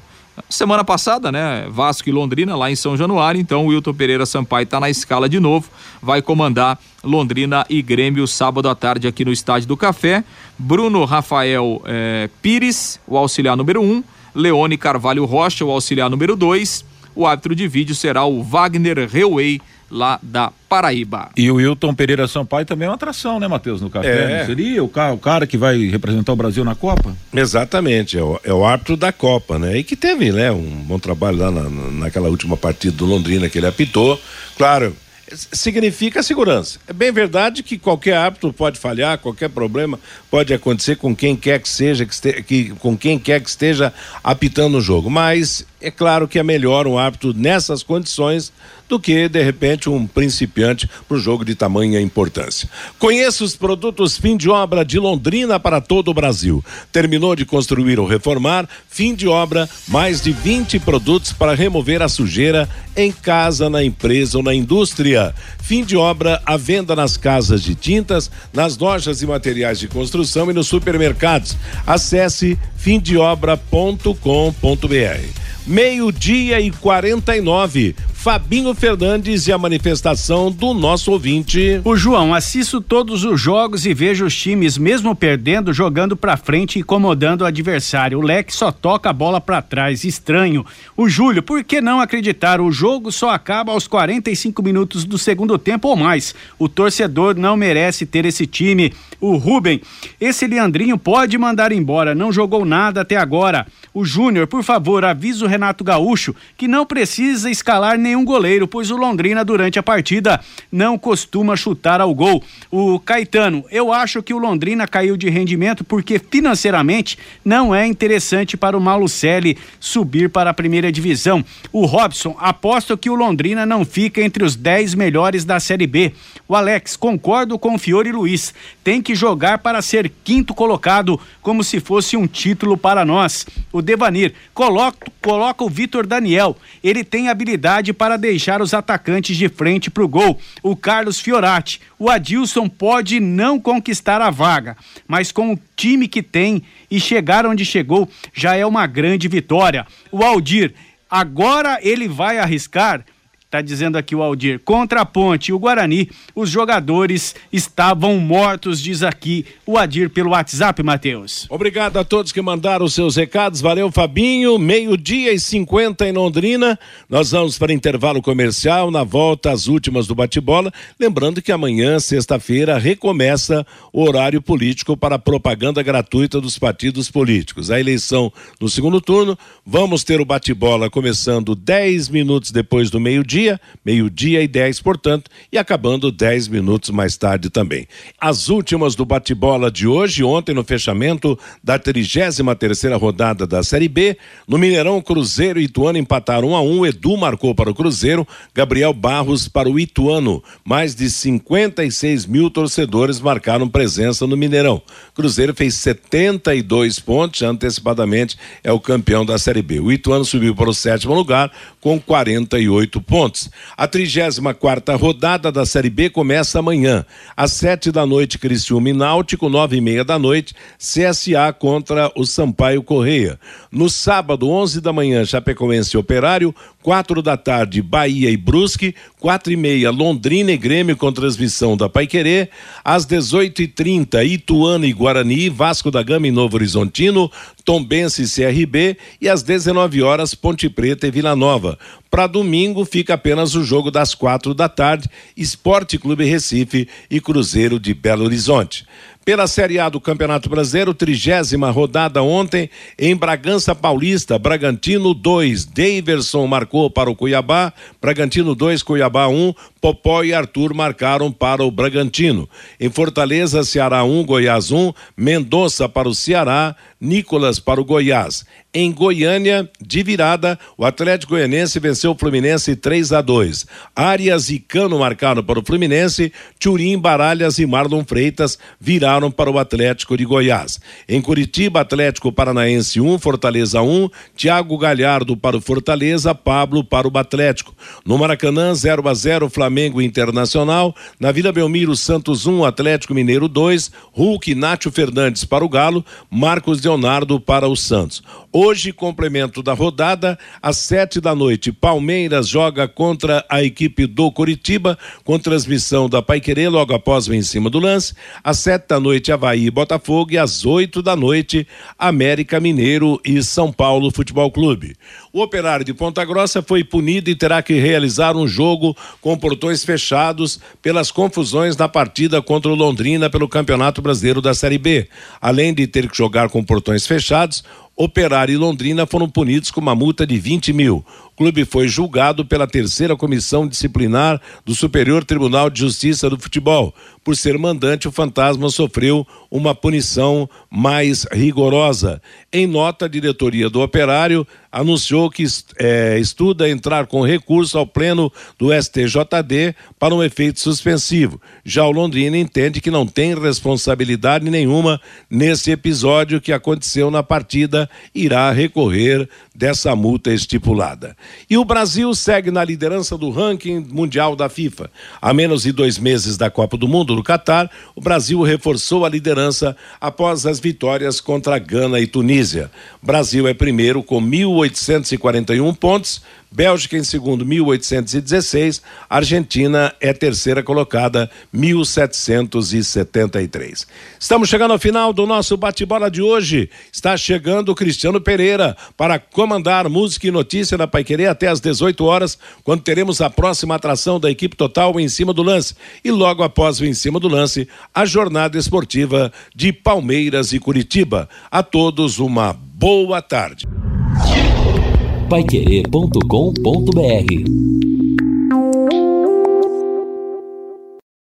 semana passada, né? Vasco e Londrina lá em São Januário. Então o Wilton Pereira Sampaio está na escala de novo, vai comandar Londrina e Grêmio sábado à tarde aqui no Estádio do Café. Bruno Rafael eh, Pires, o auxiliar número um. Leone Carvalho Rocha, o auxiliar número 2. O árbitro de vídeo será o Wagner Reuei, lá da Paraíba. E o Wilton Pereira Sampaio também é uma atração, né, Matheus, no café? É. Seria o cara, o cara que vai representar o Brasil na Copa? Exatamente, é o, é o árbitro da Copa, né? E que teve, né, um bom trabalho lá na, naquela última partida do Londrina que ele apitou. Claro, significa segurança. É bem verdade que qualquer árbitro pode falhar, qualquer problema pode acontecer com quem quer que seja, que, este, que com quem quer que esteja apitando o jogo. Mas é claro que é melhor um árbitro nessas condições do que, de repente, um principiante para o jogo de tamanha importância. Conheça os produtos fim de obra de Londrina para todo o Brasil. Terminou de construir ou reformar, fim de obra, mais de 20 produtos para remover a sujeira em casa, na empresa ou na indústria. Fim de obra à venda nas casas de tintas, nas lojas e materiais de construção e nos supermercados. Acesse fimdeobra.com.br meio-dia e 49. Fabinho Fernandes e a manifestação do nosso ouvinte. O João, assisto todos os jogos e vejo os times, mesmo perdendo, jogando pra frente e incomodando o adversário. O Leque só toca a bola para trás, estranho. O Júlio, por que não acreditar? O jogo só acaba aos 45 minutos do segundo tempo ou mais. O torcedor não merece ter esse time. O Rubem, esse Leandrinho pode mandar embora, não jogou nada até agora. O Júnior, por favor, avisa o Renato Gaúcho que não precisa escalar nenhum goleiro, pois o Londrina durante a partida não costuma chutar ao gol. O Caetano, eu acho que o Londrina caiu de rendimento porque financeiramente não é interessante para o Malucelli subir para a primeira divisão. O Robson, aposto que o Londrina não fica entre os 10 melhores da Série B. O Alex, concordo com o Fiore Luiz, tem que jogar para ser quinto colocado, como se fosse um título para nós. O Devanir, coloca, coloca o Vitor Daniel, ele tem habilidade para deixar os atacantes de frente para o gol. O Carlos Fiorati, o Adilson pode não conquistar a vaga, mas com o time que tem e chegar onde chegou, já é uma grande vitória. O Aldir, agora ele vai arriscar Tá dizendo aqui o Aldir. Contra a Ponte e o Guarani, os jogadores estavam mortos, diz aqui o Adir pelo WhatsApp, Matheus. Obrigado a todos que mandaram os seus recados. Valeu, Fabinho. Meio-dia e 50 em Londrina. Nós vamos para intervalo comercial. Na volta, as últimas do bate-bola. Lembrando que amanhã, sexta-feira, recomeça o horário político para propaganda gratuita dos partidos políticos. A eleição no segundo turno. Vamos ter o bate-bola começando 10 minutos depois do meio-dia, meio-dia e 10, portanto, e acabando 10 minutos mais tarde também. As últimas do bate-bola de hoje, ontem no fechamento da 33 terceira rodada da Série B, no Mineirão, Cruzeiro e Ituano empataram 1 a 1. Edu marcou para o Cruzeiro, Gabriel Barros para o Ituano. Mais de 56 mil torcedores marcaram presença no Mineirão. Cruzeiro fez 72 pontos, antecipadamente é o campeão da Série B. O Ituano subiu para o sétimo lugar com 48 pontos. A 34 quarta rodada da Série B começa amanhã. Às sete da noite, Criciúma e Náutico, nove e meia da noite, CSA contra o Sampaio Correia. No sábado, onze da manhã, Chapecoense e Operário, quatro da tarde, Bahia e Brusque, quatro e meia, Londrina e Grêmio com transmissão da Paiquerê, às dezoito e trinta, Ituano e Guarani, Vasco da Gama e Novo Horizontino, Tombense e CRB e às 19 horas Ponte Preta e Vila Nova. Para domingo fica apenas o jogo das quatro da tarde, Esporte Clube Recife e Cruzeiro de Belo Horizonte. Pela Série A do Campeonato Brasileiro, trigésima rodada ontem em Bragança Paulista, Bragantino 2, Daverson marcou para o Cuiabá, Bragantino 2, Cuiabá 1, um, Popó e Arthur marcaram para o Bragantino. Em Fortaleza, Ceará 1, um, Goiás 1, um, Mendonça para o Ceará, Nicolas para o Goiás. Em Goiânia, de virada, o Atlético Goianense venceu o Fluminense 3 a 2. Arias e Cano marcaram para o Fluminense, Turim, Baralhas e Marlon Freitas viraram para o Atlético de Goiás. Em Curitiba, Atlético Paranaense 1, Fortaleza 1, Thiago Galhardo para o Fortaleza, Pablo para o Atlético. No Maracanã, 0 a 0 Flamengo Internacional. Na Vila Belmiro, Santos 1, Atlético Mineiro 2, Hulk Nátio Fernandes para o Galo, Marcos Leonardo para o Santos. Hoje, complemento da rodada, às sete da noite, Palmeiras joga contra a equipe do Curitiba, com transmissão da Paiquerê, logo após o em cima do lance. Às sete da noite, Havaí e Botafogo, e às oito da noite, América Mineiro e São Paulo Futebol Clube. O operário de Ponta Grossa foi punido e terá que realizar um jogo com portões fechados pelas confusões na partida contra o Londrina pelo Campeonato Brasileiro da Série B. Além de ter que jogar com portões fechados, Operário e Londrina foram punidos com uma multa de 20 mil. O clube foi julgado pela terceira comissão disciplinar do Superior Tribunal de Justiça do Futebol. Por ser mandante, o fantasma sofreu uma punição mais rigorosa. Em nota, a diretoria do Operário anunciou que é, estuda entrar com recurso ao pleno do STJD para um efeito suspensivo. Já o Londrina entende que não tem responsabilidade nenhuma nesse episódio que aconteceu na partida, irá recorrer dessa multa estipulada. E o Brasil segue na liderança do ranking mundial da FIFA. A menos de dois meses da Copa do Mundo no Catar, o Brasil reforçou a liderança após as vitórias contra Gana e Tunísia. Brasil é primeiro com 1.841 pontos, Bélgica em segundo, 1816. Argentina é terceira colocada, 1773. Estamos chegando ao final do nosso bate-bola de hoje. Está chegando o Cristiano Pereira para comandar música e notícia da Paiquerê até às 18 horas, quando teremos a próxima atração da equipe total em cima do lance. E logo após o em cima do lance, a jornada esportiva de Palmeiras e Curitiba. A todos uma boa tarde paiquerê.com.br